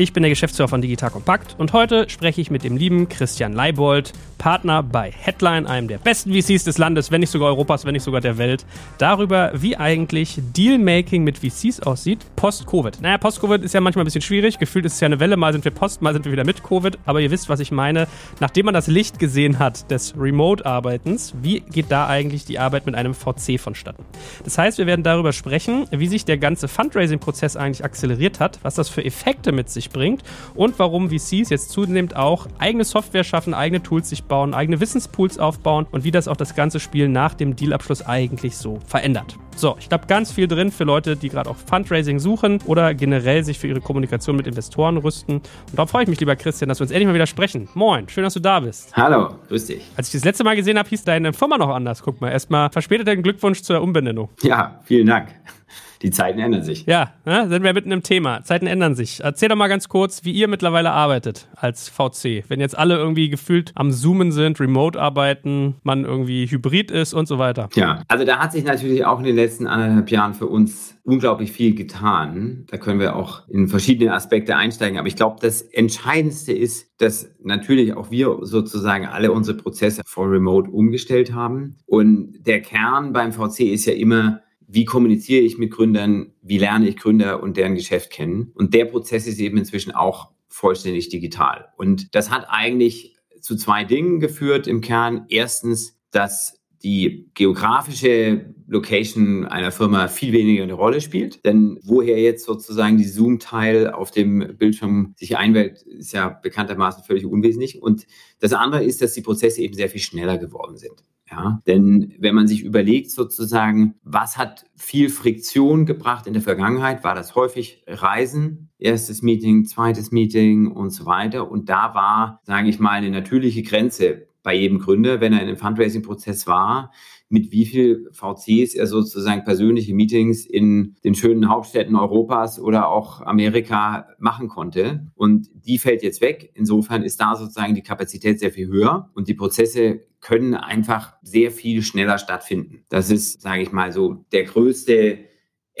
Ich bin der Geschäftsführer von Digital Kompakt und heute spreche ich mit dem lieben Christian Leibold, Partner bei Headline, einem der besten VCs des Landes, wenn nicht sogar Europas, wenn nicht sogar der Welt, darüber, wie eigentlich Dealmaking mit VCs aussieht post-Covid. Naja, post-Covid ist ja manchmal ein bisschen schwierig. Gefühlt ist es ja eine Welle, mal sind wir post, mal sind wir wieder mit Covid. Aber ihr wisst, was ich meine. Nachdem man das Licht gesehen hat des Remote-Arbeitens, wie geht da eigentlich die Arbeit mit einem VC vonstatten? Das heißt, wir werden darüber sprechen, wie sich der ganze Fundraising-Prozess eigentlich akzeleriert hat, was das für Effekte mit sich bringt und warum VCs jetzt zunehmend auch eigene Software schaffen, eigene Tools sich bauen, eigene Wissenspools aufbauen und wie das auch das ganze Spiel nach dem Dealabschluss eigentlich so verändert. So, ich glaube, ganz viel drin für Leute, die gerade auch Fundraising suchen oder generell sich für ihre Kommunikation mit Investoren rüsten. Und darauf freue ich mich, lieber Christian, dass wir uns endlich mal wieder sprechen. Moin, schön, dass du da bist. Hallo, grüß dich. Als ich das letzte Mal gesehen habe, hieß deine Firma noch anders. Guck mal, erstmal verspäteten Glückwunsch zur Umbenennung. Ja, vielen Dank die Zeiten ändern sich. Ja, ne, sind wir mitten im Thema. Zeiten ändern sich. Erzähl doch mal ganz kurz, wie ihr mittlerweile arbeitet als VC. Wenn jetzt alle irgendwie gefühlt am Zoomen sind, remote arbeiten, man irgendwie hybrid ist und so weiter. Ja, also da hat sich natürlich auch in den letzten anderthalb Jahren für uns unglaublich viel getan. Da können wir auch in verschiedene Aspekte einsteigen. Aber ich glaube, das Entscheidendste ist, dass natürlich auch wir sozusagen alle unsere Prozesse vor Remote umgestellt haben. Und der Kern beim VC ist ja immer, wie kommuniziere ich mit Gründern, wie lerne ich Gründer und deren Geschäft kennen. Und der Prozess ist eben inzwischen auch vollständig digital. Und das hat eigentlich zu zwei Dingen geführt im Kern. Erstens, dass die geografische Location einer Firma viel weniger eine Rolle spielt. Denn woher jetzt sozusagen die Zoom-Teil auf dem Bildschirm sich einwählt, ist ja bekanntermaßen völlig unwesentlich. Und das andere ist, dass die Prozesse eben sehr viel schneller geworden sind. Ja, denn wenn man sich überlegt sozusagen, was hat viel Friktion gebracht in der Vergangenheit, war das häufig Reisen, erstes Meeting, zweites Meeting und so weiter. Und da war, sage ich mal, eine natürliche Grenze bei jedem Gründer, wenn er in einem Fundraising-Prozess war, mit wie viel VCs er sozusagen persönliche Meetings in den schönen Hauptstädten Europas oder auch Amerika machen konnte. Und die fällt jetzt weg. Insofern ist da sozusagen die Kapazität sehr viel höher und die Prozesse können einfach sehr viel schneller stattfinden. Das ist, sage ich mal, so der größte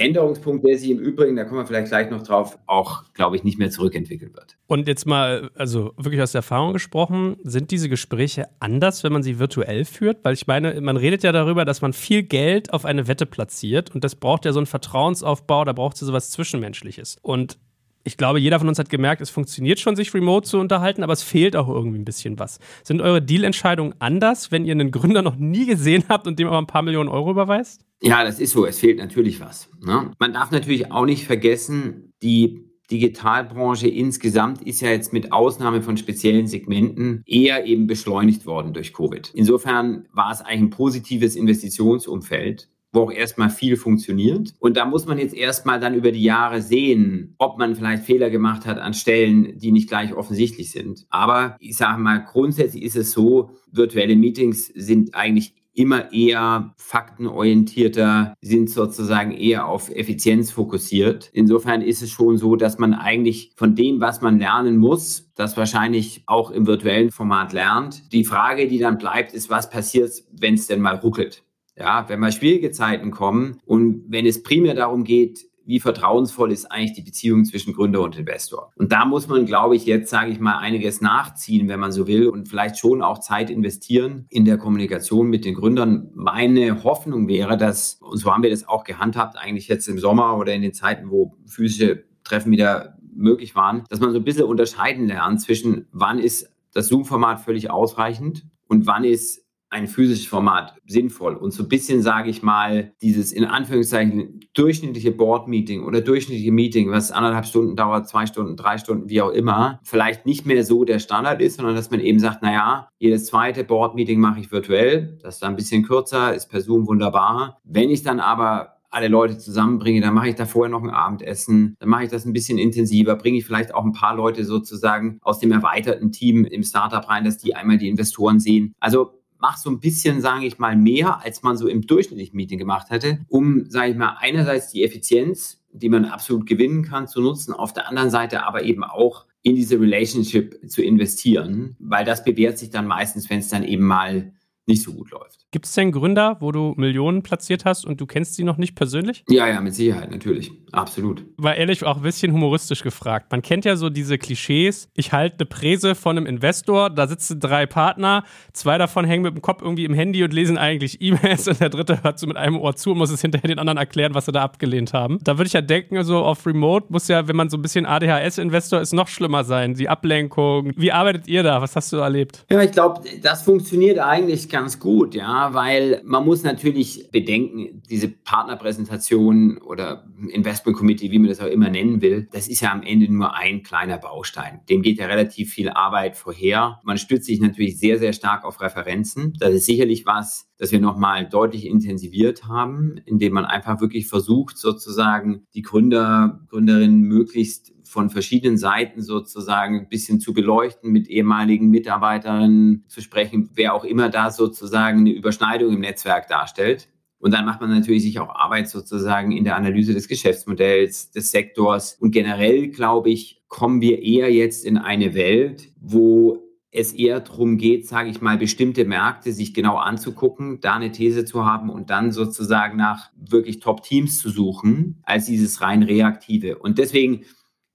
Änderungspunkt, der sich im Übrigen, da kommen wir vielleicht gleich noch drauf, auch, glaube ich, nicht mehr zurückentwickeln wird. Und jetzt mal, also wirklich aus der Erfahrung gesprochen, sind diese Gespräche anders, wenn man sie virtuell führt? Weil ich meine, man redet ja darüber, dass man viel Geld auf eine Wette platziert und das braucht ja so einen Vertrauensaufbau, da braucht es ja sowas Zwischenmenschliches. Und ich glaube, jeder von uns hat gemerkt, es funktioniert schon, sich remote zu unterhalten, aber es fehlt auch irgendwie ein bisschen was. Sind eure Dealentscheidungen anders, wenn ihr einen Gründer noch nie gesehen habt und dem aber ein paar Millionen Euro überweist? Ja, das ist so. Es fehlt natürlich was. Ne? Man darf natürlich auch nicht vergessen, die Digitalbranche insgesamt ist ja jetzt mit Ausnahme von speziellen Segmenten eher eben beschleunigt worden durch Covid. Insofern war es eigentlich ein positives Investitionsumfeld wo auch erstmal viel funktioniert. Und da muss man jetzt erstmal dann über die Jahre sehen, ob man vielleicht Fehler gemacht hat an Stellen, die nicht gleich offensichtlich sind. Aber ich sage mal, grundsätzlich ist es so, virtuelle Meetings sind eigentlich immer eher faktenorientierter, sind sozusagen eher auf Effizienz fokussiert. Insofern ist es schon so, dass man eigentlich von dem, was man lernen muss, das wahrscheinlich auch im virtuellen Format lernt. Die Frage, die dann bleibt, ist, was passiert, wenn es denn mal ruckelt? Ja, wenn mal schwierige Zeiten kommen und wenn es primär darum geht, wie vertrauensvoll ist eigentlich die Beziehung zwischen Gründer und Investor. Und da muss man, glaube ich, jetzt, sage ich mal, einiges nachziehen, wenn man so will, und vielleicht schon auch Zeit investieren in der Kommunikation mit den Gründern. Meine Hoffnung wäre, dass, und so haben wir das auch gehandhabt, eigentlich jetzt im Sommer oder in den Zeiten, wo physische Treffen wieder möglich waren, dass man so ein bisschen unterscheiden lernt zwischen, wann ist das Zoom-Format völlig ausreichend und wann ist ein physisches Format sinnvoll. Und so ein bisschen, sage ich mal, dieses in Anführungszeichen durchschnittliche Board-Meeting oder durchschnittliche Meeting, was anderthalb Stunden dauert, zwei Stunden, drei Stunden, wie auch immer, vielleicht nicht mehr so der Standard ist, sondern dass man eben sagt, naja, jedes zweite Board-Meeting mache ich virtuell. Das ist dann ein bisschen kürzer, ist per Zoom wunderbar. Wenn ich dann aber alle Leute zusammenbringe, dann mache ich da vorher noch ein Abendessen, dann mache ich das ein bisschen intensiver, bringe ich vielleicht auch ein paar Leute sozusagen aus dem erweiterten Team im Startup rein, dass die einmal die Investoren sehen. Also mach so ein bisschen, sage ich mal, mehr, als man so im durchschnittlichen Meeting gemacht hätte, um, sage ich mal, einerseits die Effizienz die man absolut gewinnen kann, zu nutzen. Auf der anderen Seite aber eben auch in diese Relationship zu investieren, weil das bewährt sich dann meistens, wenn es dann eben mal nicht so gut läuft. Gibt es denn Gründer, wo du Millionen platziert hast und du kennst sie noch nicht persönlich? Ja, ja, mit Sicherheit, natürlich. Absolut. War ehrlich auch ein bisschen humoristisch gefragt. Man kennt ja so diese Klischees. Ich halte eine Präse von einem Investor, da sitzen drei Partner, zwei davon hängen mit dem Kopf irgendwie im Handy und lesen eigentlich E-Mails und der dritte hört so mit einem Ohr zu und muss es hinterher den anderen erklären, was sie da abgelehnt haben. Da würde ich ja denken, so auf Remote muss ja, wenn man so ein bisschen ADHS-Investor ist, noch schlimmer sein. Die Ablenkung. Wie arbeitet ihr da? Was hast du erlebt? Ja, ich glaube, das funktioniert eigentlich ganz gut, ja, weil man muss natürlich bedenken, diese Partnerpräsentation oder Investment Committee, wie man das auch immer nennen will, das ist ja am Ende nur ein kleiner Baustein. Dem geht ja relativ viel Arbeit vorher. Man stützt sich natürlich sehr, sehr stark auf Referenzen. Das ist sicherlich was, das wir nochmal deutlich intensiviert haben, indem man einfach wirklich versucht, sozusagen die Gründer, Gründerinnen möglichst von verschiedenen Seiten sozusagen ein bisschen zu beleuchten, mit ehemaligen Mitarbeitern zu sprechen, wer auch immer da sozusagen eine Überschneidung im Netzwerk darstellt. Und dann macht man natürlich sich auch Arbeit sozusagen in der Analyse des Geschäftsmodells, des Sektors. Und generell, glaube ich, kommen wir eher jetzt in eine Welt, wo es eher darum geht, sage ich mal, bestimmte Märkte sich genau anzugucken, da eine These zu haben und dann sozusagen nach wirklich Top-Teams zu suchen, als dieses rein reaktive. Und deswegen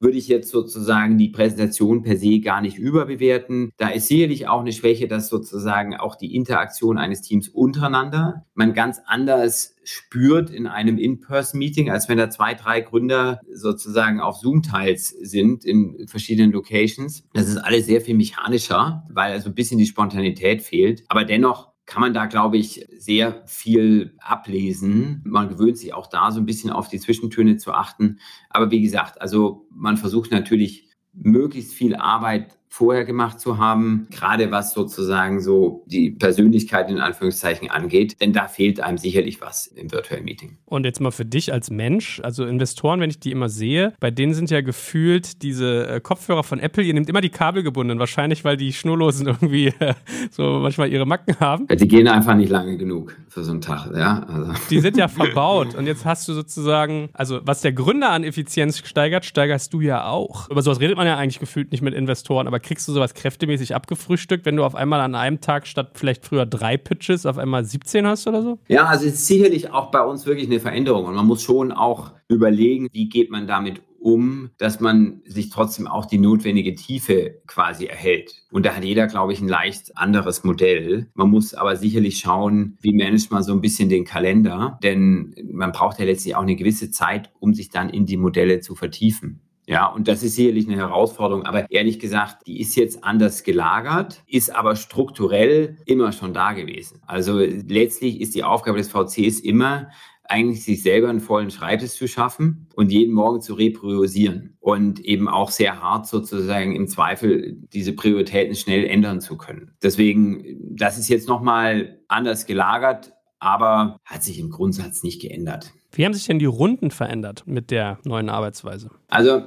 würde ich jetzt sozusagen die Präsentation per se gar nicht überbewerten. Da ist sicherlich auch eine Schwäche, dass sozusagen auch die Interaktion eines Teams untereinander man ganz anders spürt in einem In-Person-Meeting, als wenn da zwei, drei Gründer sozusagen auf Zoom-Teils sind in verschiedenen Locations. Das ist alles sehr viel mechanischer, weil also ein bisschen die Spontanität fehlt. Aber dennoch kann man da, glaube ich, sehr viel ablesen. Man gewöhnt sich auch da so ein bisschen auf die Zwischentöne zu achten. Aber wie gesagt, also man versucht natürlich möglichst viel Arbeit vorher gemacht zu haben, gerade was sozusagen so die Persönlichkeit in Anführungszeichen angeht, denn da fehlt einem sicherlich was im virtuellen Meeting. Und jetzt mal für dich als Mensch, also Investoren, wenn ich die immer sehe, bei denen sind ja gefühlt diese äh, Kopfhörer von Apple, ihr nehmt immer die Kabel gebunden, wahrscheinlich weil die Schnurlosen irgendwie äh, so manchmal ihre Macken haben. Die gehen einfach nicht lange genug für so einen Tag, ja. Also. Die sind ja verbaut und jetzt hast du sozusagen, also was der Gründer an Effizienz steigert, steigerst du ja auch. Über sowas redet man ja eigentlich gefühlt nicht mit Investoren, aber kriegst du sowas kräftemäßig abgefrühstückt, wenn du auf einmal an einem Tag statt vielleicht früher drei Pitches auf einmal 17 hast oder so? Ja, also es ist sicherlich auch bei uns wirklich eine Veränderung und man muss schon auch überlegen, wie geht man damit um, dass man sich trotzdem auch die notwendige Tiefe quasi erhält. Und da hat jeder, glaube ich, ein leicht anderes Modell. Man muss aber sicherlich schauen, wie managt man so ein bisschen den Kalender, denn man braucht ja letztlich auch eine gewisse Zeit, um sich dann in die Modelle zu vertiefen. Ja, und das ist sicherlich eine Herausforderung. Aber ehrlich gesagt, die ist jetzt anders gelagert, ist aber strukturell immer schon da gewesen. Also letztlich ist die Aufgabe des VCs immer, eigentlich sich selber einen vollen Schreibtisch zu schaffen und jeden Morgen zu repriorisieren und eben auch sehr hart sozusagen im Zweifel diese Prioritäten schnell ändern zu können. Deswegen, das ist jetzt nochmal anders gelagert, aber hat sich im Grundsatz nicht geändert. Wie haben sich denn die Runden verändert mit der neuen Arbeitsweise? Also,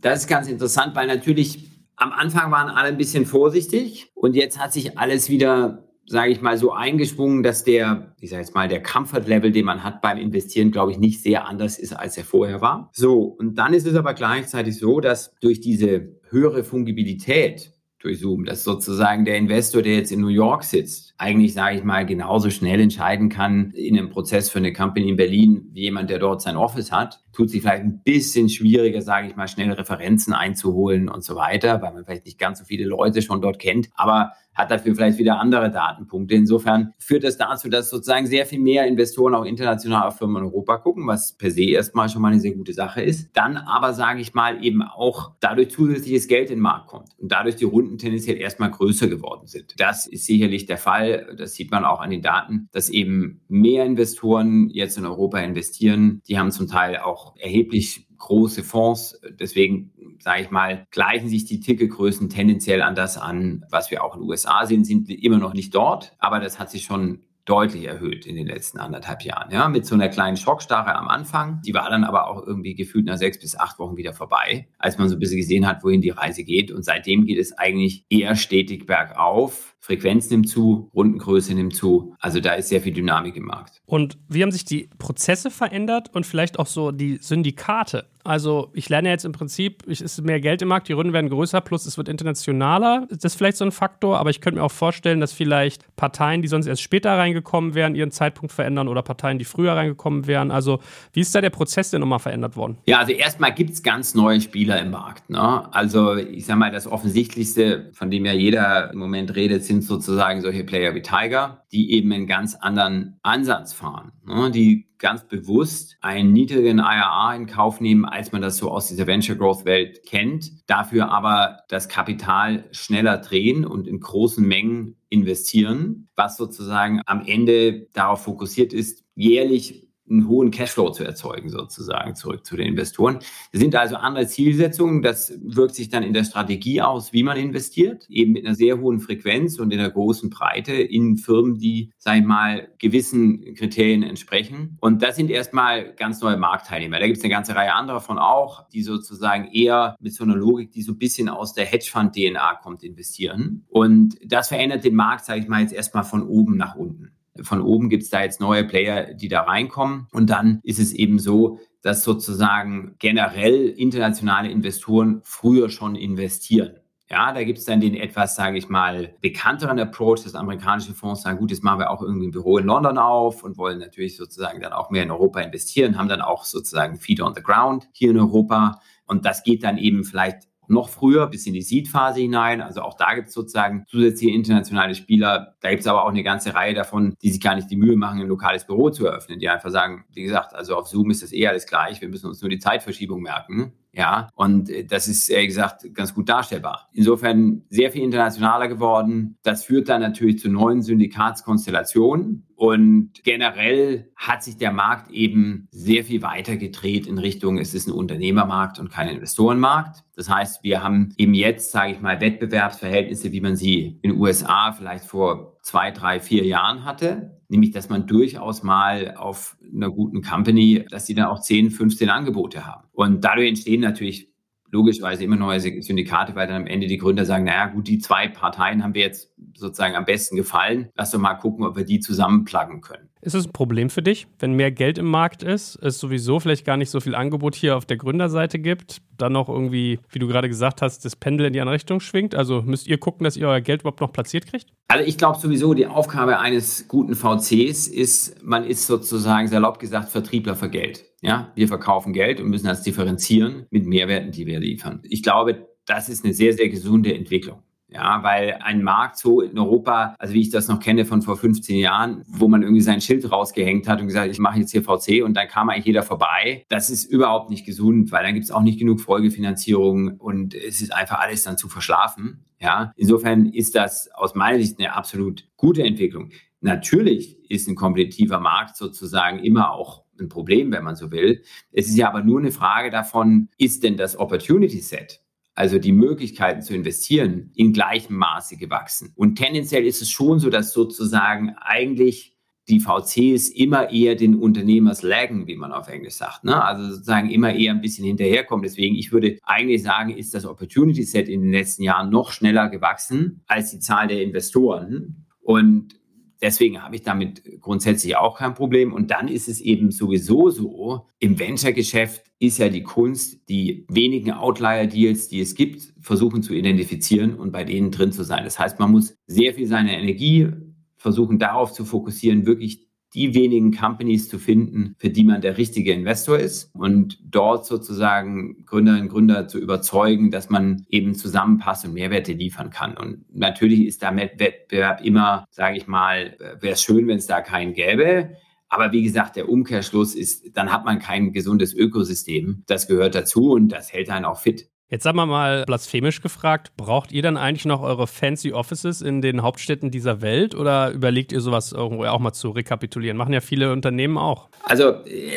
das ist ganz interessant, weil natürlich am Anfang waren alle ein bisschen vorsichtig und jetzt hat sich alles wieder sage ich mal, so eingeschwungen, dass der, ich sage jetzt mal, der Comfort-Level, den man hat beim Investieren, glaube ich, nicht sehr anders ist, als er vorher war. So, und dann ist es aber gleichzeitig so, dass durch diese höhere Fungibilität durch Zoom, dass sozusagen der Investor, der jetzt in New York sitzt, eigentlich, sage ich mal, genauso schnell entscheiden kann in einem Prozess für eine Company in Berlin, wie jemand, der dort sein Office hat. Tut sich vielleicht ein bisschen schwieriger, sage ich mal, schnell Referenzen einzuholen und so weiter, weil man vielleicht nicht ganz so viele Leute schon dort kennt. Aber hat dafür vielleicht wieder andere Datenpunkte. Insofern führt das dazu, dass sozusagen sehr viel mehr Investoren auch international auf Firmen in Europa gucken, was per se erstmal schon mal eine sehr gute Sache ist. Dann aber, sage ich mal, eben auch dadurch zusätzliches Geld in den Markt kommt und dadurch die Runden tendenziell erstmal größer geworden sind. Das ist sicherlich der Fall. Das sieht man auch an den Daten, dass eben mehr Investoren jetzt in Europa investieren. Die haben zum Teil auch erheblich große Fonds. Deswegen, sage ich mal, gleichen sich die Ticketgrößen tendenziell an das an, was wir auch in den USA sehen, sind immer noch nicht dort, aber das hat sich schon deutlich erhöht in den letzten anderthalb Jahren. Ja, mit so einer kleinen Schockstarre am Anfang. Die war dann aber auch irgendwie gefühlt nach sechs bis acht Wochen wieder vorbei, als man so ein bisschen gesehen hat, wohin die Reise geht. Und seitdem geht es eigentlich eher stetig bergauf. Frequenz nimmt zu, Rundengröße nimmt zu. Also da ist sehr viel Dynamik im Markt. Und wie haben sich die Prozesse verändert und vielleicht auch so die Syndikate? Also ich lerne jetzt im Prinzip, es ist mehr Geld im Markt, die Runden werden größer, plus es wird internationaler. Das ist vielleicht so ein Faktor, aber ich könnte mir auch vorstellen, dass vielleicht Parteien, die sonst erst später reingekommen wären, ihren Zeitpunkt verändern oder Parteien, die früher reingekommen wären. Also wie ist da der Prozess denn nochmal verändert worden? Ja, also erstmal gibt es ganz neue Spieler im Markt. Ne? Also ich sage mal, das Offensichtlichste, von dem ja jeder im Moment redet, sind sozusagen solche Player wie Tiger, die eben einen ganz anderen Ansatz fahren. Ne? Die ganz bewusst einen niedrigen IRA in Kauf nehmen, als man das so aus dieser Venture Growth Welt kennt, dafür aber das Kapital schneller drehen und in großen Mengen investieren, was sozusagen am Ende darauf fokussiert ist, jährlich einen hohen Cashflow zu erzeugen, sozusagen, zurück zu den Investoren. Das sind also andere Zielsetzungen. Das wirkt sich dann in der Strategie aus, wie man investiert, eben mit einer sehr hohen Frequenz und in einer großen Breite in Firmen, die, sag ich mal, gewissen Kriterien entsprechen. Und das sind erstmal ganz neue Marktteilnehmer. Da gibt es eine ganze Reihe anderer von auch, die sozusagen eher mit so einer Logik, die so ein bisschen aus der Hedgefund-DNA kommt, investieren. Und das verändert den Markt, sage ich mal, jetzt erstmal von oben nach unten von oben gibt es da jetzt neue Player, die da reinkommen. Und dann ist es eben so, dass sozusagen generell internationale Investoren früher schon investieren. Ja, da gibt es dann den etwas, sage ich mal, bekannteren Approach, dass amerikanische Fonds sagen, gut, jetzt machen wir auch irgendwie ein Büro in London auf und wollen natürlich sozusagen dann auch mehr in Europa investieren, haben dann auch sozusagen Feet on the Ground hier in Europa. Und das geht dann eben vielleicht noch früher bis in die Seed-Phase hinein. Also auch da gibt es sozusagen zusätzliche internationale Spieler. Da gibt es aber auch eine ganze Reihe davon, die sich gar nicht die Mühe machen, ein lokales Büro zu eröffnen, die einfach sagen, wie gesagt, also auf Zoom ist das eh alles gleich, wir müssen uns nur die Zeitverschiebung merken. Ja, und das ist, ehrlich gesagt, ganz gut darstellbar. Insofern sehr viel internationaler geworden. Das führt dann natürlich zu neuen Syndikatskonstellationen. Und generell hat sich der Markt eben sehr viel weiter gedreht in Richtung, es ist ein Unternehmermarkt und kein Investorenmarkt. Das heißt, wir haben eben jetzt, sage ich mal, Wettbewerbsverhältnisse, wie man sie in den USA vielleicht vor zwei, drei, vier Jahren hatte. Nämlich, dass man durchaus mal auf einer guten Company, dass die dann auch 10, 15 Angebote haben. Und dadurch entstehen natürlich logischerweise immer neue Syndikate, weil dann am Ende die Gründer sagen, naja gut, die zwei Parteien haben wir jetzt sozusagen am besten gefallen. Lass doch mal gucken, ob wir die zusammenpluggen können. Ist es ein Problem für dich, wenn mehr Geld im Markt ist, es sowieso vielleicht gar nicht so viel Angebot hier auf der Gründerseite gibt, dann noch irgendwie, wie du gerade gesagt hast, das Pendel in die andere Richtung schwingt? Also müsst ihr gucken, dass ihr euer Geld überhaupt noch platziert kriegt? Also ich glaube sowieso, die Aufgabe eines guten VCs ist, man ist sozusagen salopp gesagt Vertriebler für Geld. Ja, wir verkaufen Geld und müssen das differenzieren mit Mehrwerten, die wir liefern. Ich glaube, das ist eine sehr, sehr gesunde Entwicklung. Ja, weil ein Markt so in Europa, also wie ich das noch kenne von vor 15 Jahren, wo man irgendwie sein Schild rausgehängt hat und gesagt, ich mache jetzt hier VC und dann kam eigentlich jeder vorbei, das ist überhaupt nicht gesund, weil dann gibt es auch nicht genug Folgefinanzierung und es ist einfach alles dann zu verschlafen. Ja, insofern ist das aus meiner Sicht eine absolut gute Entwicklung. Natürlich ist ein kompetitiver Markt sozusagen immer auch ein Problem, wenn man so will. Es ist ja aber nur eine Frage davon, ist denn das Opportunity Set also die Möglichkeiten zu investieren, in gleichem Maße gewachsen. Und tendenziell ist es schon so, dass sozusagen eigentlich die VCs immer eher den Unternehmers laggen, wie man auf Englisch sagt. Ne? Also sozusagen immer eher ein bisschen hinterherkommen. Deswegen, ich würde eigentlich sagen, ist das Opportunity Set in den letzten Jahren noch schneller gewachsen als die Zahl der Investoren. Und Deswegen habe ich damit grundsätzlich auch kein Problem. Und dann ist es eben sowieso so, im Venture-Geschäft ist ja die Kunst, die wenigen Outlier-Deals, die es gibt, versuchen zu identifizieren und bei denen drin zu sein. Das heißt, man muss sehr viel seine Energie versuchen darauf zu fokussieren, wirklich die wenigen Companies zu finden, für die man der richtige Investor ist und dort sozusagen Gründerinnen und Gründer zu überzeugen, dass man eben zusammenpasst und Mehrwerte liefern kann. Und natürlich ist da Wettbewerb immer, sage ich mal, wäre es schön, wenn es da keinen gäbe. Aber wie gesagt, der Umkehrschluss ist, dann hat man kein gesundes Ökosystem. Das gehört dazu und das hält einen auch fit. Jetzt sagen wir mal blasphemisch gefragt, braucht ihr dann eigentlich noch eure fancy Offices in den Hauptstädten dieser Welt oder überlegt ihr sowas irgendwo auch mal zu rekapitulieren? Machen ja viele Unternehmen auch. Also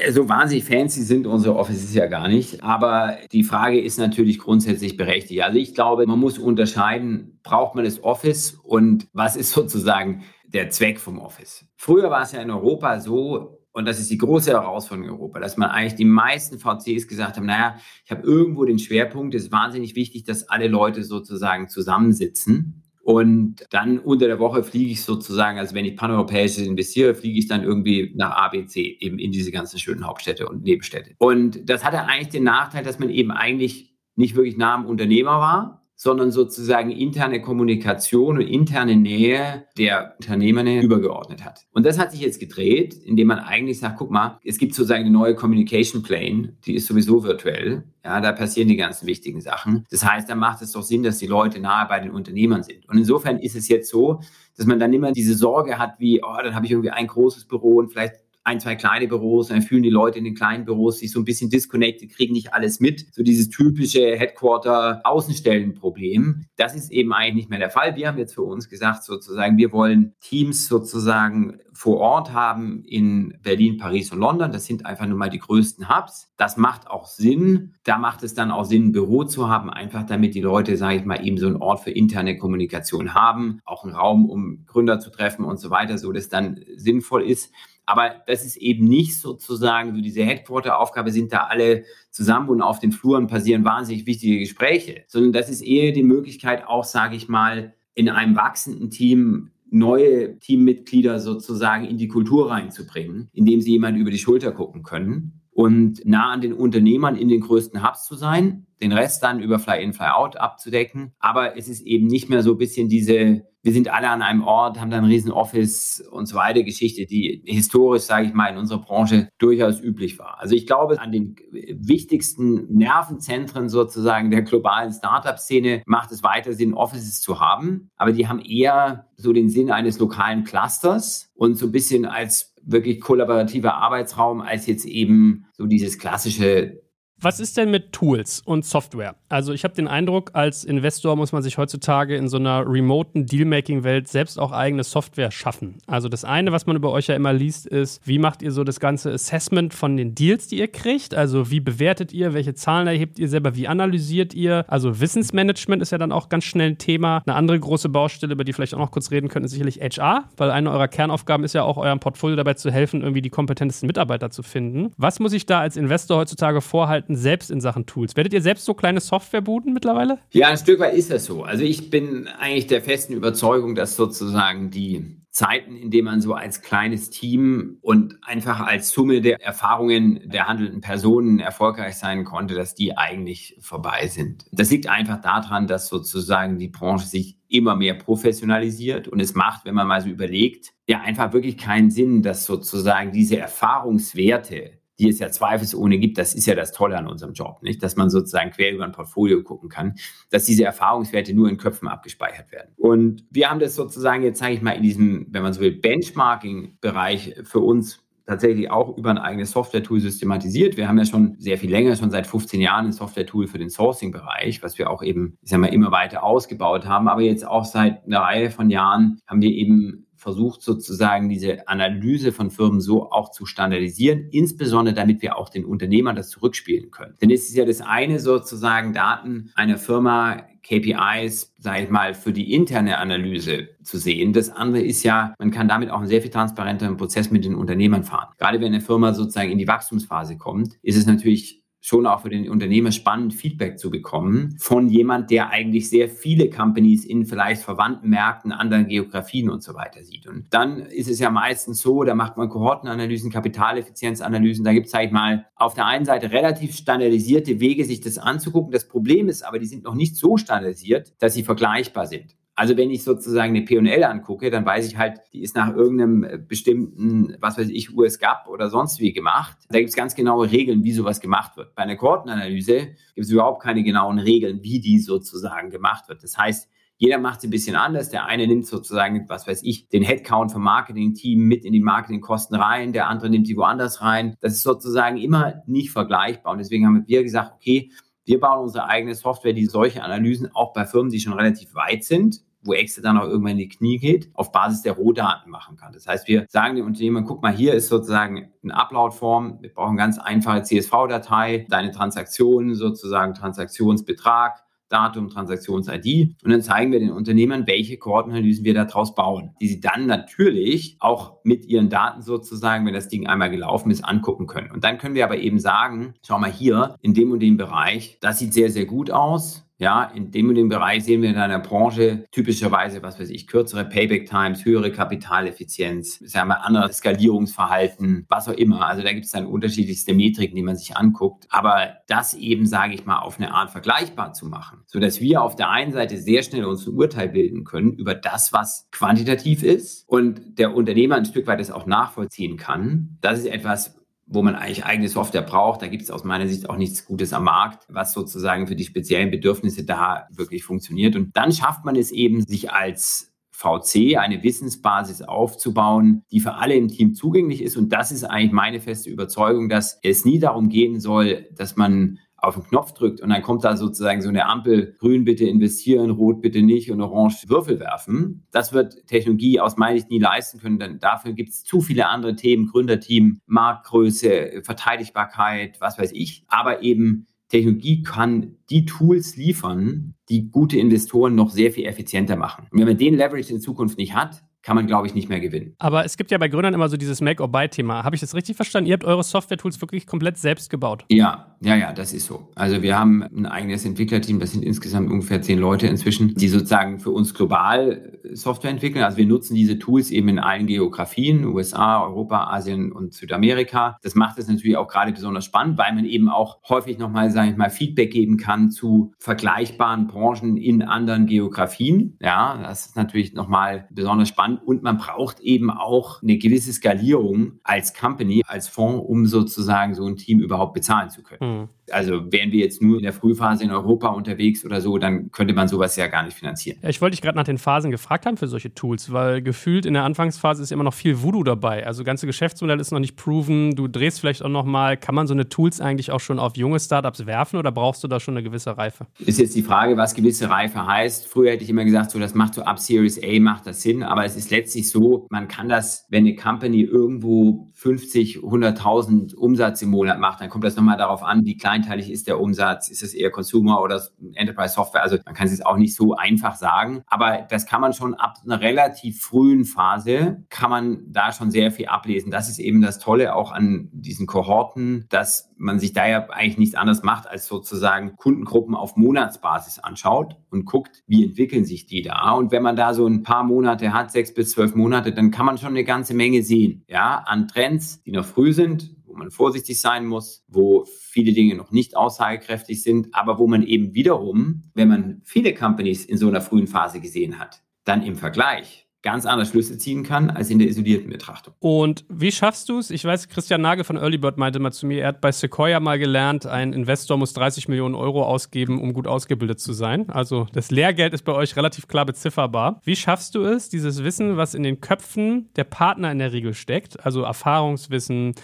so wahnsinnig fancy sind unsere Offices ja gar nicht, aber die Frage ist natürlich grundsätzlich berechtigt. Also ich glaube, man muss unterscheiden, braucht man das Office und was ist sozusagen der Zweck vom Office. Früher war es ja in Europa so, und das ist die große Herausforderung in Europa, dass man eigentlich die meisten VCs gesagt haben, naja, ich habe irgendwo den Schwerpunkt, es ist wahnsinnig wichtig, dass alle Leute sozusagen zusammensitzen. Und dann unter der Woche fliege ich sozusagen, also wenn ich paneuropäisch investiere, fliege ich dann irgendwie nach ABC, eben in diese ganzen schönen Hauptstädte und Nebenstädte. Und das hatte eigentlich den Nachteil, dass man eben eigentlich nicht wirklich nah am Unternehmer war, sondern sozusagen interne Kommunikation und interne Nähe der Unternehmernähe übergeordnet hat. Und das hat sich jetzt gedreht, indem man eigentlich sagt, guck mal, es gibt sozusagen eine neue Communication Plane, die ist sowieso virtuell. Ja, da passieren die ganzen wichtigen Sachen. Das heißt, da macht es doch Sinn, dass die Leute nahe bei den Unternehmern sind. Und insofern ist es jetzt so, dass man dann immer diese Sorge hat, wie, oh, dann habe ich irgendwie ein großes Büro und vielleicht ein, zwei kleine Büros, dann fühlen die Leute in den kleinen Büros sich so ein bisschen disconnected, kriegen nicht alles mit. So dieses typische Headquarter-Außenstellen-Problem. Das ist eben eigentlich nicht mehr der Fall. Wir haben jetzt für uns gesagt, sozusagen, wir wollen Teams sozusagen vor Ort haben in Berlin, Paris und London. Das sind einfach nur mal die größten Hubs. Das macht auch Sinn. Da macht es dann auch Sinn, ein Büro zu haben, einfach damit die Leute, sage ich mal, eben so einen Ort für interne Kommunikation haben, auch einen Raum, um Gründer zu treffen und so weiter, so dass dann sinnvoll ist. Aber das ist eben nicht sozusagen so diese Headquarter-Aufgabe, sind da alle zusammen und auf den Fluren passieren wahnsinnig wichtige Gespräche, sondern das ist eher die Möglichkeit auch, sage ich mal, in einem wachsenden Team neue Teammitglieder sozusagen in die Kultur reinzubringen, indem sie jemand über die Schulter gucken können und nah an den Unternehmern in den größten Hubs zu sein, den Rest dann über Fly-in, Fly-out abzudecken. Aber es ist eben nicht mehr so ein bisschen diese wir sind alle an einem Ort, haben da ein riesen Office und so weiter Geschichte, die historisch, sage ich mal, in unserer Branche durchaus üblich war. Also ich glaube, an den wichtigsten Nervenzentren sozusagen der globalen Startup-Szene macht es weiter Sinn, Offices zu haben, aber die haben eher so den Sinn eines lokalen Clusters und so ein bisschen als wirklich kollaborativer Arbeitsraum als jetzt eben so dieses klassische was ist denn mit Tools und Software? Also ich habe den Eindruck, als Investor muss man sich heutzutage in so einer remoten Dealmaking-Welt selbst auch eigene Software schaffen. Also das eine, was man über euch ja immer liest, ist, wie macht ihr so das ganze Assessment von den Deals, die ihr kriegt? Also wie bewertet ihr, welche Zahlen erhebt ihr selber, wie analysiert ihr? Also Wissensmanagement ist ja dann auch ganz schnell ein Thema. Eine andere große Baustelle, über die vielleicht auch noch kurz reden können, ist sicherlich HR, weil eine eurer Kernaufgaben ist ja auch eurem Portfolio dabei zu helfen, irgendwie die kompetentesten Mitarbeiter zu finden. Was muss ich da als Investor heutzutage vorhalten? Experten selbst in Sachen Tools. Werdet ihr selbst so kleine Softwarebuden mittlerweile? Ja, ein Stück weit ist das so. Also ich bin eigentlich der festen Überzeugung, dass sozusagen die Zeiten, in denen man so als kleines Team und einfach als Summe der Erfahrungen der handelnden Personen erfolgreich sein konnte, dass die eigentlich vorbei sind. Das liegt einfach daran, dass sozusagen die Branche sich immer mehr professionalisiert und es macht, wenn man mal so überlegt, ja einfach wirklich keinen Sinn, dass sozusagen diese Erfahrungswerte die es ja zweifelsohne gibt, das ist ja das Tolle an unserem Job, nicht? Dass man sozusagen quer über ein Portfolio gucken kann, dass diese Erfahrungswerte nur in Köpfen abgespeichert werden. Und wir haben das sozusagen jetzt, sage ich mal, in diesem, wenn man so will, Benchmarking-Bereich für uns tatsächlich auch über ein eigenes Software-Tool systematisiert. Wir haben ja schon sehr viel länger, schon seit 15 Jahren ein Software-Tool für den Sourcing-Bereich, was wir auch eben, ich sag mal, immer weiter ausgebaut haben. Aber jetzt auch seit einer Reihe von Jahren haben wir eben versucht sozusagen diese Analyse von Firmen so auch zu standardisieren, insbesondere damit wir auch den Unternehmern das zurückspielen können. Denn es ist ja das eine sozusagen Daten einer Firma KPIs, sage ich mal, für die interne Analyse zu sehen. Das andere ist ja, man kann damit auch einen sehr viel transparenteren Prozess mit den Unternehmern fahren. Gerade wenn eine Firma sozusagen in die Wachstumsphase kommt, ist es natürlich schon auch für den Unternehmer spannend, Feedback zu bekommen von jemand, der eigentlich sehr viele Companies in vielleicht verwandten Märkten, anderen Geografien und so weiter sieht. Und dann ist es ja meistens so, da macht man Kohortenanalysen, Kapitaleffizienzanalysen, da gibt es, sag ich mal, auf der einen Seite relativ standardisierte Wege, sich das anzugucken. Das Problem ist aber, die sind noch nicht so standardisiert, dass sie vergleichbar sind. Also wenn ich sozusagen eine P&L angucke, dann weiß ich halt, die ist nach irgendeinem äh, bestimmten, was weiß ich, US-GAP oder sonst wie gemacht. Da gibt es ganz genaue Regeln, wie sowas gemacht wird. Bei einer Kohortenanalyse gibt es überhaupt keine genauen Regeln, wie die sozusagen gemacht wird. Das heißt, jeder macht es ein bisschen anders. Der eine nimmt sozusagen, was weiß ich, den Headcount vom Marketing-Team mit in die Marketingkosten rein, der andere nimmt die woanders rein. Das ist sozusagen immer nicht vergleichbar. Und deswegen haben wir gesagt, okay, wir bauen unsere eigene Software, die solche Analysen auch bei Firmen, die schon relativ weit sind, wo Excel dann auch irgendwann in die Knie geht, auf Basis der Rohdaten machen kann. Das heißt, wir sagen den Unternehmern, guck mal, hier ist sozusagen eine Upload-Form. Wir brauchen ganz einfache CSV-Datei, deine Transaktionen, sozusagen Transaktionsbetrag, Datum, Transaktions-ID und dann zeigen wir den Unternehmern, welche Kohortenanalysen wir daraus bauen, die sie dann natürlich auch mit ihren Daten sozusagen, wenn das Ding einmal gelaufen ist, angucken können. Und dann können wir aber eben sagen, schau mal hier, in dem und dem Bereich, das sieht sehr, sehr gut aus ja, in dem und dem Bereich sehen wir in einer Branche typischerweise, was weiß ich, kürzere Payback-Times, höhere Kapitaleffizienz, sagen wir, anderes Skalierungsverhalten, was auch immer. Also da gibt es dann unterschiedlichste Metriken, die man sich anguckt. Aber das eben, sage ich mal, auf eine Art vergleichbar zu machen, sodass wir auf der einen Seite sehr schnell uns ein Urteil bilden können über das, was quantitativ ist und der Unternehmer ein Stück weit das auch nachvollziehen kann. Das ist etwas, wo man eigentlich eigene Software braucht. Da gibt es aus meiner Sicht auch nichts Gutes am Markt, was sozusagen für die speziellen Bedürfnisse da wirklich funktioniert. Und dann schafft man es eben, sich als VC eine Wissensbasis aufzubauen, die für alle im Team zugänglich ist. Und das ist eigentlich meine feste Überzeugung, dass es nie darum gehen soll, dass man auf den Knopf drückt und dann kommt da sozusagen so eine Ampel, grün bitte investieren, rot bitte nicht und orange Würfel werfen. Das wird Technologie aus meiner Sicht nie leisten können, denn dafür gibt es zu viele andere Themen, Gründerteam, Marktgröße, Verteidigbarkeit, was weiß ich. Aber eben Technologie kann die Tools liefern, die gute Investoren noch sehr viel effizienter machen. Und wenn man den Leverage in Zukunft nicht hat, kann man, glaube ich, nicht mehr gewinnen. Aber es gibt ja bei Gründern immer so dieses Make-or-Buy-Thema. Habe ich das richtig verstanden? Ihr habt eure Software-Tools wirklich komplett selbst gebaut? Ja, ja, ja, das ist so. Also wir haben ein eigenes Entwicklerteam, das sind insgesamt ungefähr zehn Leute inzwischen, die sozusagen für uns global Software entwickeln. Also wir nutzen diese Tools eben in allen Geografien, USA, Europa, Asien und Südamerika. Das macht es natürlich auch gerade besonders spannend, weil man eben auch häufig nochmal, sage ich mal, Feedback geben kann zu vergleichbaren Branchen in anderen Geografien. Ja, das ist natürlich nochmal besonders spannend an und man braucht eben auch eine gewisse Skalierung als Company, als Fonds, um sozusagen so ein Team überhaupt bezahlen zu können. Mhm. Also wären wir jetzt nur in der Frühphase in Europa unterwegs oder so, dann könnte man sowas ja gar nicht finanzieren. Ich wollte dich gerade nach den Phasen gefragt haben für solche Tools, weil gefühlt in der Anfangsphase ist immer noch viel Voodoo dabei. Also ganze Geschäftsmodell ist noch nicht proven. Du drehst vielleicht auch noch mal. Kann man so eine Tools eigentlich auch schon auf junge Startups werfen oder brauchst du da schon eine gewisse Reife? Ist jetzt die Frage, was gewisse Reife heißt. Früher hätte ich immer gesagt, so das macht so ab Series A macht das Sinn, aber es ist letztlich so, man kann das, wenn eine Company irgendwo 50, 100.000 Umsatz im Monat macht, dann kommt das nochmal darauf an, wie kleinteilig ist der Umsatz, ist es eher Consumer oder Enterprise Software, also man kann es jetzt auch nicht so einfach sagen, aber das kann man schon ab einer relativ frühen Phase, kann man da schon sehr viel ablesen. Das ist eben das Tolle auch an diesen Kohorten, dass man sich da ja eigentlich nichts anderes macht, als sozusagen Kundengruppen auf Monatsbasis anschaut und guckt, wie entwickeln sich die da. Und wenn man da so ein paar Monate hat, sechs bis zwölf Monate, dann kann man schon eine ganze Menge sehen, ja, an Trends Trends, die noch früh sind, wo man vorsichtig sein muss, wo viele Dinge noch nicht aussagekräftig sind, aber wo man eben wiederum, wenn man viele Companies in so einer frühen Phase gesehen hat, dann im Vergleich ganz anders Schlüsse ziehen kann als in der isolierten Betrachtung. Und wie schaffst du es? Ich weiß, Christian Nagel von Earlybird meinte mal zu mir, er hat bei Sequoia mal gelernt, ein Investor muss 30 Millionen Euro ausgeben, um gut ausgebildet zu sein. Also das Lehrgeld ist bei euch relativ klar bezifferbar. Wie schaffst du es, dieses Wissen, was in den Köpfen der Partner in der Regel steckt, also Erfahrungswissen,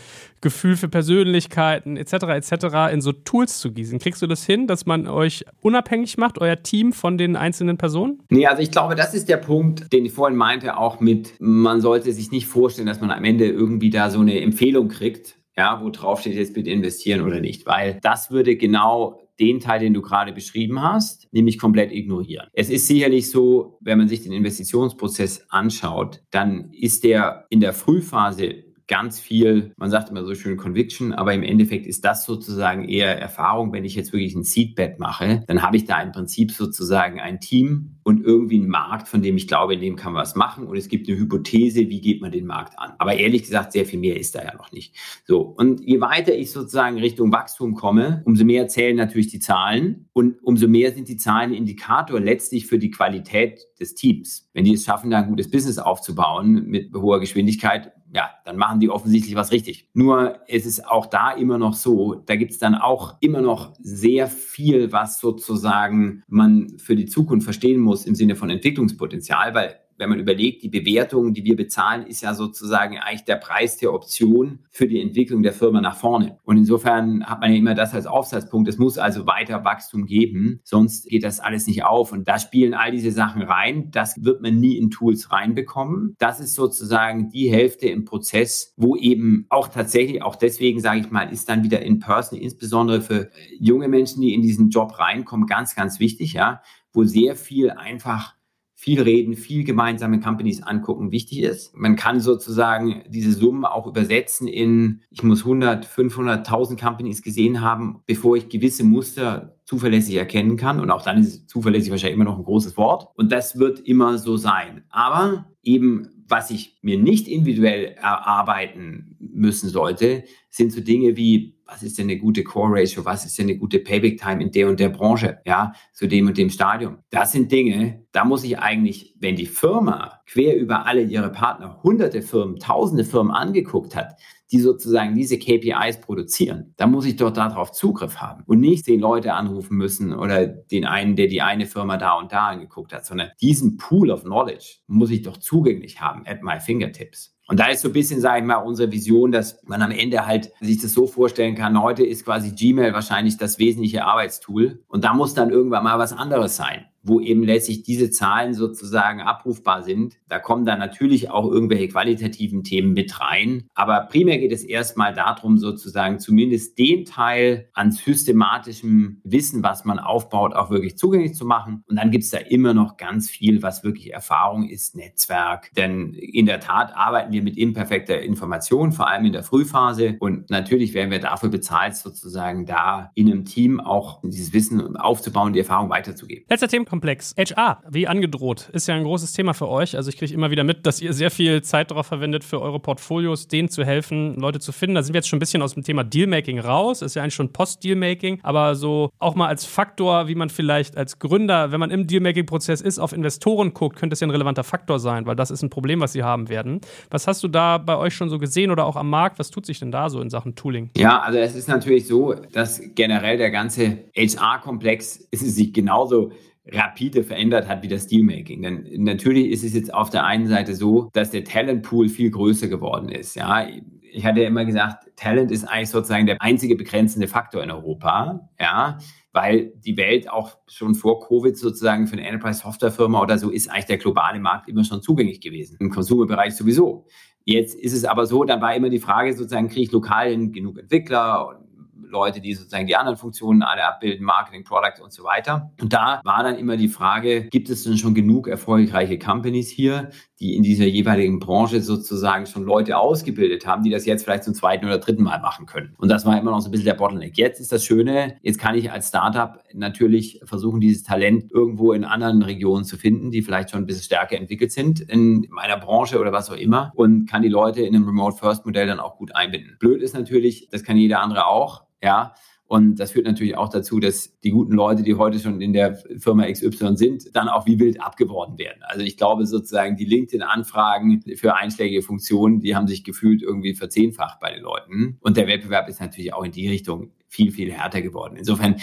Gefühl für Persönlichkeiten etc. etc. in so Tools zu gießen? Kriegst du das hin, dass man euch unabhängig macht, euer Team von den einzelnen Personen? Nee, also ich glaube, das ist der Punkt, den ich vorhin meinte, auch mit, man sollte sich nicht vorstellen, dass man am Ende irgendwie da so eine Empfehlung kriegt, ja, wo drauf steht, jetzt bitte investieren oder nicht, weil das würde genau den Teil, den du gerade beschrieben hast, nämlich komplett ignorieren. Es ist sicherlich so, wenn man sich den Investitionsprozess anschaut, dann ist der in der Frühphase ganz viel, man sagt immer so schön Conviction, aber im Endeffekt ist das sozusagen eher Erfahrung. Wenn ich jetzt wirklich ein Seedbed mache, dann habe ich da im Prinzip sozusagen ein Team und irgendwie einen Markt, von dem ich glaube, in dem kann man was machen und es gibt eine Hypothese, wie geht man den Markt an. Aber ehrlich gesagt, sehr viel mehr ist da ja noch nicht. So. Und je weiter ich sozusagen Richtung Wachstum komme, umso mehr zählen natürlich die Zahlen und umso mehr sind die Zahlen Indikator letztlich für die Qualität des Teams. Wenn die es schaffen, da ein gutes Business aufzubauen mit hoher Geschwindigkeit, ja, dann machen die offensichtlich was richtig. Nur es ist auch da immer noch so, da gibt es dann auch immer noch sehr viel, was sozusagen man für die Zukunft verstehen muss im Sinne von Entwicklungspotenzial, weil wenn man überlegt, die Bewertung, die wir bezahlen, ist ja sozusagen eigentlich der Preis der Option für die Entwicklung der Firma nach vorne. Und insofern hat man ja immer das als Aufsatzpunkt. Es muss also weiter Wachstum geben, sonst geht das alles nicht auf. Und da spielen all diese Sachen rein. Das wird man nie in Tools reinbekommen. Das ist sozusagen die Hälfte im Prozess, wo eben auch tatsächlich, auch deswegen sage ich mal, ist dann wieder in Person, insbesondere für junge Menschen, die in diesen Job reinkommen, ganz, ganz wichtig, ja, wo sehr viel einfach viel reden, viel gemeinsame Companies angucken wichtig ist. Man kann sozusagen diese Summen auch übersetzen in, ich muss 100, 500, 1000 Companies gesehen haben, bevor ich gewisse Muster zuverlässig erkennen kann. Und auch dann ist zuverlässig wahrscheinlich immer noch ein großes Wort. Und das wird immer so sein. Aber eben was ich mir nicht individuell erarbeiten müssen sollte, sind so Dinge wie, was ist denn eine gute Core Ratio, was ist denn eine gute Payback Time in der und der Branche, ja, zu dem und dem Stadium. Das sind Dinge, da muss ich eigentlich, wenn die Firma quer über alle ihre Partner hunderte Firmen, tausende Firmen angeguckt hat, die sozusagen diese KPIs produzieren, dann muss ich dort darauf Zugriff haben und nicht den Leute anrufen müssen oder den einen, der die eine Firma da und da angeguckt hat, sondern diesen Pool of Knowledge muss ich doch zugänglich haben at my fingertips. Und da ist so ein bisschen, sage ich mal, unsere Vision, dass man am Ende halt sich das so vorstellen kann, heute ist quasi Gmail wahrscheinlich das wesentliche Arbeitstool und da muss dann irgendwann mal was anderes sein wo eben letztlich diese Zahlen sozusagen abrufbar sind. Da kommen dann natürlich auch irgendwelche qualitativen Themen mit rein. Aber primär geht es erstmal darum, sozusagen zumindest den Teil an systematischem Wissen, was man aufbaut, auch wirklich zugänglich zu machen. Und dann gibt es da immer noch ganz viel, was wirklich Erfahrung ist, Netzwerk. Denn in der Tat arbeiten wir mit imperfekter Information, vor allem in der Frühphase. Und natürlich werden wir dafür bezahlt, sozusagen da in einem Team auch dieses Wissen aufzubauen, die Erfahrung weiterzugeben. Letzter Thema Themenkomplex. HR, wie angedroht, ist ja ein großes Thema für euch. Also ich kriege immer wieder mit, dass ihr sehr viel Zeit darauf verwendet, für eure Portfolios denen zu helfen, Leute zu finden. Da sind wir jetzt schon ein bisschen aus dem Thema Dealmaking raus. Ist ja eigentlich schon Post-Dealmaking. Aber so auch mal als Faktor, wie man vielleicht als Gründer, wenn man im Dealmaking-Prozess ist, auf Investoren guckt, könnte es ja ein relevanter Faktor sein, weil das ist ein Problem, was sie haben werden. Was hast du da bei euch schon so gesehen oder auch am Markt? Was tut sich denn da so in Sachen Tooling? Ja, also es ist natürlich so, dass generell der ganze HR-Komplex ist sich genauso rapide verändert hat wie das Dealmaking. Denn natürlich ist es jetzt auf der einen Seite so, dass der Talentpool viel größer geworden ist. Ja, ich hatte ja immer gesagt, Talent ist eigentlich sozusagen der einzige begrenzende Faktor in Europa. Ja, weil die Welt auch schon vor Covid sozusagen für eine Enterprise-Software-Firma oder so ist eigentlich der globale Markt immer schon zugänglich gewesen. Im Consumer-Bereich sowieso. Jetzt ist es aber so, dann war immer die Frage sozusagen, kriege ich lokal genug Entwickler und Leute, die sozusagen die anderen Funktionen alle abbilden, Marketing, Product und so weiter. Und da war dann immer die Frage, gibt es denn schon genug erfolgreiche Companies hier, die in dieser jeweiligen Branche sozusagen schon Leute ausgebildet haben, die das jetzt vielleicht zum zweiten oder dritten Mal machen können. Und das war immer noch so ein bisschen der Bottleneck. Jetzt ist das Schöne, jetzt kann ich als Startup natürlich versuchen, dieses Talent irgendwo in anderen Regionen zu finden, die vielleicht schon ein bisschen stärker entwickelt sind in meiner Branche oder was auch immer und kann die Leute in einem Remote-First-Modell dann auch gut einbinden. Blöd ist natürlich, das kann jeder andere auch, ja, und das führt natürlich auch dazu, dass die guten Leute, die heute schon in der Firma XY sind, dann auch wie wild abgeworben werden. Also ich glaube sozusagen, die LinkedIn-Anfragen für einschlägige Funktionen, die haben sich gefühlt irgendwie verzehnfacht bei den Leuten. Und der Wettbewerb ist natürlich auch in die Richtung viel, viel härter geworden. Insofern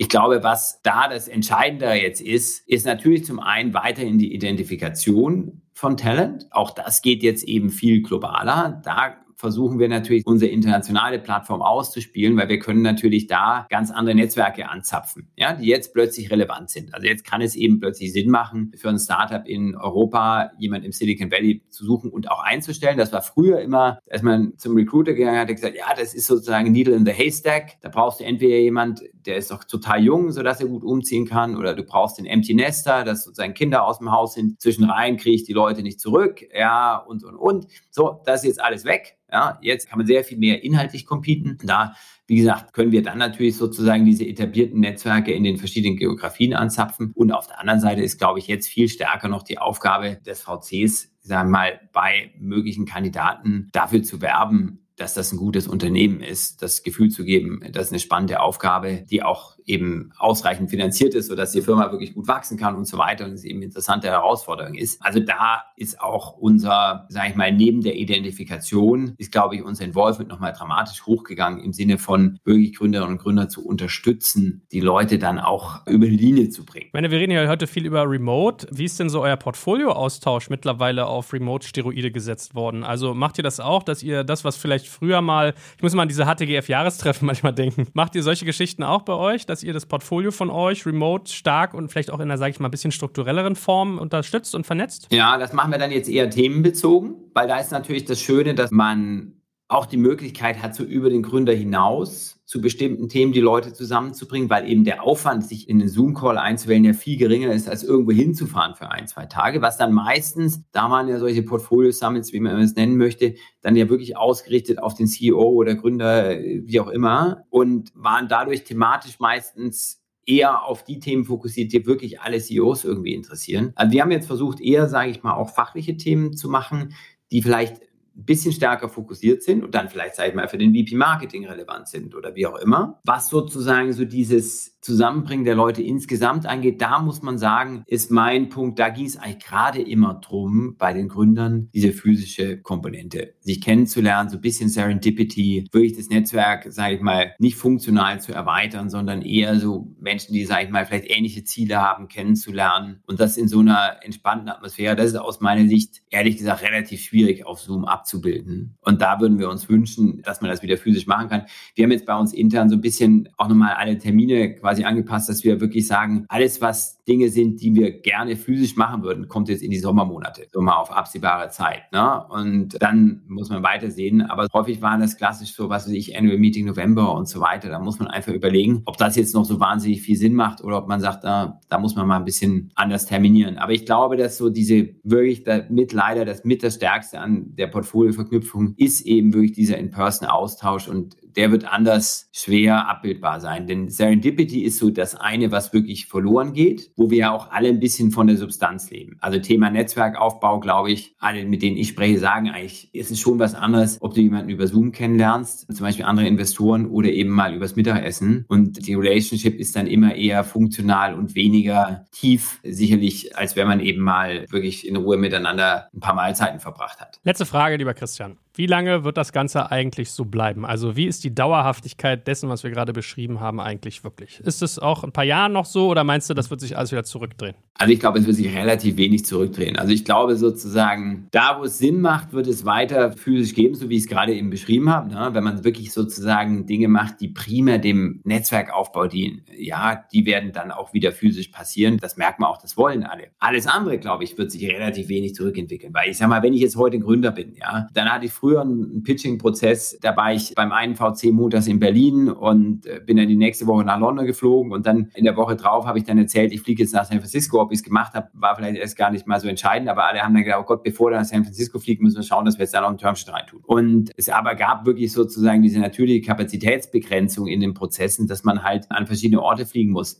ich glaube, was da das Entscheidende jetzt ist, ist natürlich zum einen weiterhin die Identifikation von Talent. Auch das geht jetzt eben viel globaler. Da versuchen wir natürlich unsere internationale Plattform auszuspielen, weil wir können natürlich da ganz andere Netzwerke anzapfen, ja, die jetzt plötzlich relevant sind. Also jetzt kann es eben plötzlich Sinn machen, für ein Startup in Europa jemand im Silicon Valley zu suchen und auch einzustellen. Das war früher immer, als man zum Recruiter gegangen hat, hat gesagt, ja, das ist sozusagen Needle in the Haystack. Da brauchst du entweder jemand, der ist doch total jung, sodass er gut umziehen kann, oder du brauchst den Empty Nester, dass sozusagen Kinder aus dem Haus sind. Zwischen rein kriege ich die Leute nicht zurück, ja, und, und, und. So, das ist jetzt alles weg. Ja, jetzt kann man sehr viel mehr inhaltlich competen. Da, wie gesagt, können wir dann natürlich sozusagen diese etablierten Netzwerke in den verschiedenen Geografien anzapfen. Und auf der anderen Seite ist, glaube ich, jetzt viel stärker noch die Aufgabe des VCs, sagen wir mal, bei möglichen Kandidaten dafür zu werben, dass das ein gutes Unternehmen ist, das Gefühl zu geben, das ist eine spannende Aufgabe, die auch eben ausreichend finanziert ist, sodass die Firma wirklich gut wachsen kann und so weiter und es eben interessante Herausforderung ist. Also da ist auch unser, sage ich mal, neben der Identifikation ist, glaube ich, unser Involvement nochmal dramatisch hochgegangen im Sinne von wirklich Gründerinnen und Gründer zu unterstützen, die Leute dann auch über die Linie zu bringen. Ich meine, wir reden ja heute viel über Remote. Wie ist denn so euer Portfolio-Austausch mittlerweile auf Remote-Steroide gesetzt worden? Also macht ihr das auch, dass ihr das, was vielleicht früher mal, ich muss mal an diese HTGF-Jahrestreffen manchmal denken, macht ihr solche Geschichten auch bei euch, dass ihr das Portfolio von euch remote stark und vielleicht auch in einer, sage ich mal, ein bisschen strukturelleren Form unterstützt und vernetzt? Ja, das machen wir dann jetzt eher themenbezogen, weil da ist natürlich das Schöne, dass man auch die Möglichkeit hat, so über den Gründer hinaus zu bestimmten Themen die Leute zusammenzubringen, weil eben der Aufwand, sich in den Zoom-Call einzuwählen, ja viel geringer ist, als irgendwo hinzufahren für ein, zwei Tage, was dann meistens, da man ja solche Portfolio-Summits, wie man es nennen möchte, dann ja wirklich ausgerichtet auf den CEO oder Gründer, wie auch immer, und waren dadurch thematisch meistens eher auf die Themen fokussiert, die wirklich alle CEOs irgendwie interessieren. Also wir haben jetzt versucht, eher, sage ich mal, auch fachliche Themen zu machen, die vielleicht ein bisschen stärker fokussiert sind und dann vielleicht, sage ich mal, für den VP Marketing relevant sind oder wie auch immer. Was sozusagen so dieses Zusammenbringen der Leute insgesamt angeht, da muss man sagen, ist mein Punkt, da ging es eigentlich gerade immer drum, bei den Gründern diese physische Komponente, sich kennenzulernen, so ein bisschen Serendipity, wirklich das Netzwerk, sage ich mal, nicht funktional zu erweitern, sondern eher so Menschen, die, sage ich mal, vielleicht ähnliche Ziele haben, kennenzulernen und das in so einer entspannten Atmosphäre. Das ist aus meiner Sicht, ehrlich gesagt, relativ schwierig auf Zoom abzubilden. Und da würden wir uns wünschen, dass man das wieder physisch machen kann. Wir haben jetzt bei uns intern so ein bisschen auch nochmal alle Termine quasi angepasst, dass wir wirklich sagen, alles, was Dinge sind, die wir gerne physisch machen würden, kommt jetzt in die Sommermonate, so mal auf absehbare Zeit. Ne? Und dann muss man weitersehen. Aber häufig waren das klassisch so, was weiß ich, Annual Meeting November und so weiter. Da muss man einfach überlegen, ob das jetzt noch so wahnsinnig viel Sinn macht oder ob man sagt, da, da muss man mal ein bisschen anders terminieren. Aber ich glaube, dass so diese wirklich mit leider das mit das Stärkste an der Portfolioverknüpfung ist eben wirklich dieser In-Person-Austausch und der wird anders schwer abbildbar sein. Denn Serendipity ist so das eine, was wirklich verloren geht, wo wir ja auch alle ein bisschen von der Substanz leben. Also Thema Netzwerkaufbau, glaube ich, alle, mit denen ich spreche, sagen eigentlich, ist es schon was anderes, ob du jemanden über Zoom kennenlernst, zum Beispiel andere Investoren oder eben mal übers Mittagessen. Und die Relationship ist dann immer eher funktional und weniger tief, sicherlich, als wenn man eben mal wirklich in Ruhe miteinander ein paar Mahlzeiten verbracht hat. Letzte Frage, lieber Christian. Wie lange wird das Ganze eigentlich so bleiben? Also wie ist die Dauerhaftigkeit dessen, was wir gerade beschrieben haben, eigentlich wirklich? Ist es auch ein paar Jahre noch so oder meinst du, das wird sich alles wieder zurückdrehen? Also ich glaube, es wird sich relativ wenig zurückdrehen. Also ich glaube sozusagen, da wo es Sinn macht, wird es weiter physisch geben, so wie ich es gerade eben beschrieben habe. Ne? Wenn man wirklich sozusagen Dinge macht, die primär dem Netzwerkaufbau dienen, ja, die werden dann auch wieder physisch passieren. Das merkt man auch, das wollen alle. Alles andere, glaube ich, wird sich relativ wenig zurückentwickeln. Weil ich sage mal, wenn ich jetzt heute Gründer bin, ja, dann hatte ich früher früher einen Pitching-Prozess, da war ich beim einen VC montags in Berlin und äh, bin dann die nächste Woche nach London geflogen und dann in der Woche drauf habe ich dann erzählt, ich fliege jetzt nach San Francisco. Ob ich es gemacht habe, war vielleicht erst gar nicht mal so entscheidend, aber alle haben dann gedacht, oh Gott, bevor wir nach San Francisco fliegen, müssen wir schauen, dass wir jetzt da noch einen Termsheet reintun. Und es aber gab wirklich sozusagen diese natürliche Kapazitätsbegrenzung in den Prozessen, dass man halt an verschiedene Orte fliegen muss.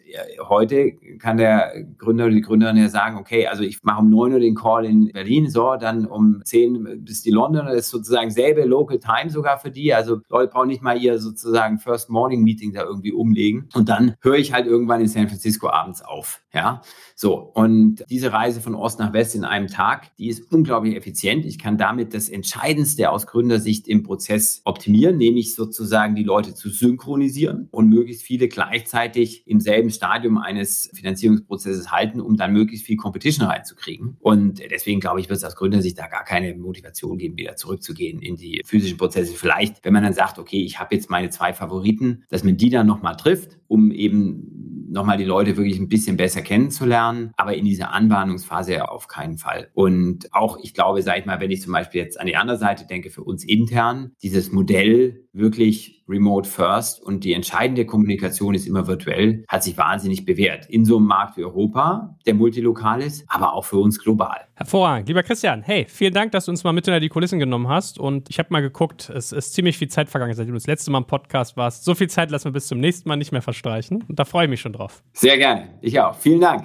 Heute kann der Gründer oder die Gründerin ja sagen, okay, also ich mache um 9 Uhr den Call in Berlin, so, dann um 10 bis die London, das ist sozusagen sozusagen selbe Local Time sogar für die. Also Leute brauchen nicht mal ihr sozusagen First Morning Meeting da irgendwie umlegen. Und dann höre ich halt irgendwann in San Francisco abends auf. Ja, so. Und diese Reise von Ost nach West in einem Tag, die ist unglaublich effizient. Ich kann damit das Entscheidendste aus Gründersicht im Prozess optimieren, nämlich sozusagen die Leute zu synchronisieren und möglichst viele gleichzeitig im selben Stadium eines Finanzierungsprozesses halten, um dann möglichst viel Competition reinzukriegen. Und deswegen glaube ich, wird es aus Gründersicht da gar keine Motivation geben, wieder zurückzugehen in, in die physischen Prozesse. Vielleicht, wenn man dann sagt, okay, ich habe jetzt meine zwei Favoriten, dass man die dann nochmal trifft, um eben nochmal die Leute wirklich ein bisschen besser kennenzulernen, aber in dieser Anbahnungsphase auf keinen Fall. Und auch, ich glaube, sag ich mal, wenn ich zum Beispiel jetzt an die andere Seite denke, für uns intern, dieses Modell wirklich remote first und die entscheidende Kommunikation ist immer virtuell, hat sich wahnsinnig bewährt. In so einem Markt wie Europa, der multilokal ist, aber auch für uns global. Hervorragend. Lieber Christian, hey, vielen Dank, dass du uns mal mit hinter die Kulissen genommen hast. Und ich habe mal geguckt, es ist ziemlich viel Zeit vergangen, seitdem du das letzte Mal im Podcast warst. So viel Zeit lassen wir bis zum nächsten Mal nicht mehr verstreichen. Und da freue ich mich schon drauf. Sehr gerne. Ich auch. Vielen Dank.